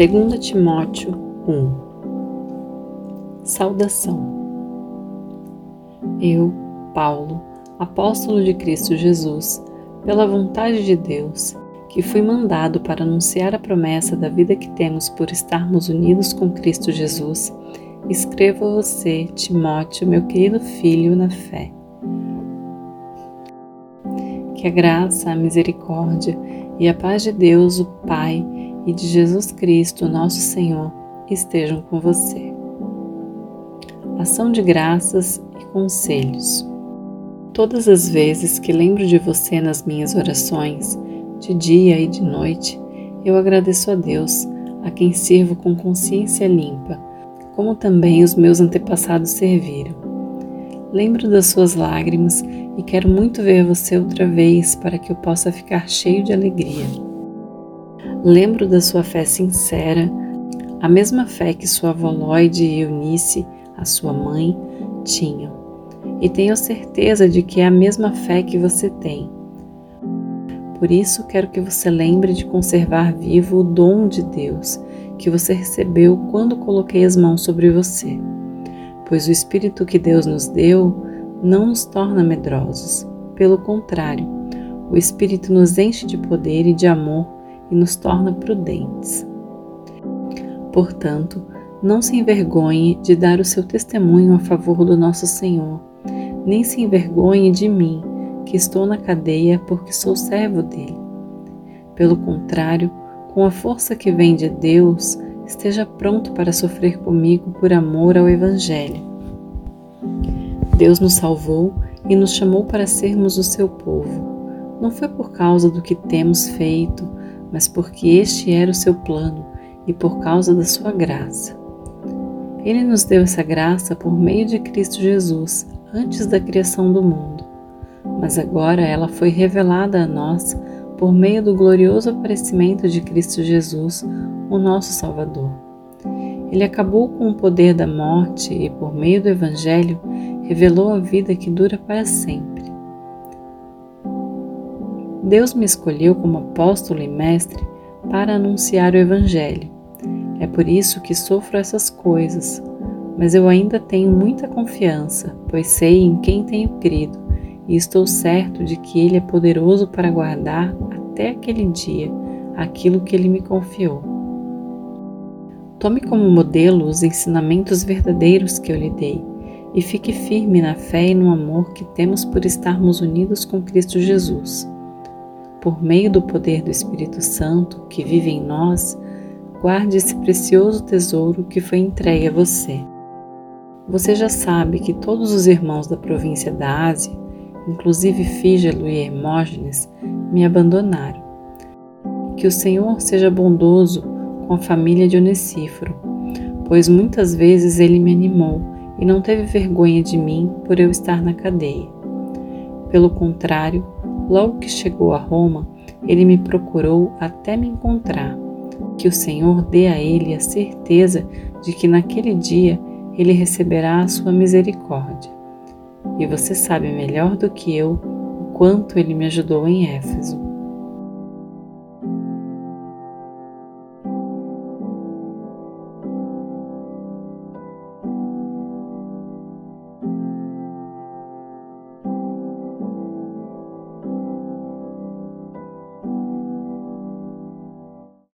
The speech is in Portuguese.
2 Timóteo 1 Saudação Eu, Paulo, apóstolo de Cristo Jesus, pela vontade de Deus, que fui mandado para anunciar a promessa da vida que temos por estarmos unidos com Cristo Jesus, escrevo a você, Timóteo, meu querido filho na fé. Que a graça, a misericórdia e a paz de Deus, o Pai, e de Jesus Cristo, nosso Senhor, estejam com você. Ação de graças e conselhos. Todas as vezes que lembro de você nas minhas orações, de dia e de noite, eu agradeço a Deus, a quem sirvo com consciência limpa, como também os meus antepassados serviram. Lembro das suas lágrimas e quero muito ver você outra vez para que eu possa ficar cheio de alegria. Lembro da sua fé sincera, a mesma fé que sua avó Lloyd e Eunice, a sua mãe, tinham. E tenho certeza de que é a mesma fé que você tem. Por isso, quero que você lembre de conservar vivo o dom de Deus que você recebeu quando coloquei as mãos sobre você. Pois o Espírito que Deus nos deu não nos torna medrosos. Pelo contrário, o Espírito nos enche de poder e de amor e nos torna prudentes. Portanto, não se envergonhe de dar o seu testemunho a favor do nosso Senhor, nem se envergonhe de mim, que estou na cadeia porque sou servo dele. Pelo contrário, com a força que vem de Deus, esteja pronto para sofrer comigo por amor ao Evangelho. Deus nos salvou e nos chamou para sermos o seu povo. Não foi por causa do que temos feito, mas porque este era o seu plano e por causa da sua graça. Ele nos deu essa graça por meio de Cristo Jesus, antes da criação do mundo, mas agora ela foi revelada a nós por meio do glorioso aparecimento de Cristo Jesus, o nosso Salvador. Ele acabou com o poder da morte e, por meio do Evangelho, revelou a vida que dura para sempre. Deus me escolheu como apóstolo e mestre para anunciar o Evangelho. É por isso que sofro essas coisas, mas eu ainda tenho muita confiança, pois sei em quem tenho crido e estou certo de que Ele é poderoso para guardar até aquele dia aquilo que Ele me confiou. Tome como modelo os ensinamentos verdadeiros que eu lhe dei e fique firme na fé e no amor que temos por estarmos unidos com Cristo Jesus por meio do poder do Espírito Santo que vive em nós, guarde esse precioso tesouro que foi entregue a você. Você já sabe que todos os irmãos da província da Ásia, inclusive Fígelo e Hermógenes, me abandonaram. Que o Senhor seja bondoso com a família de Onesíforo, pois muitas vezes ele me animou e não teve vergonha de mim por eu estar na cadeia. Pelo contrário, Logo que chegou a Roma, ele me procurou até me encontrar. Que o Senhor dê a ele a certeza de que naquele dia ele receberá a sua misericórdia. E você sabe melhor do que eu o quanto ele me ajudou em Éfeso.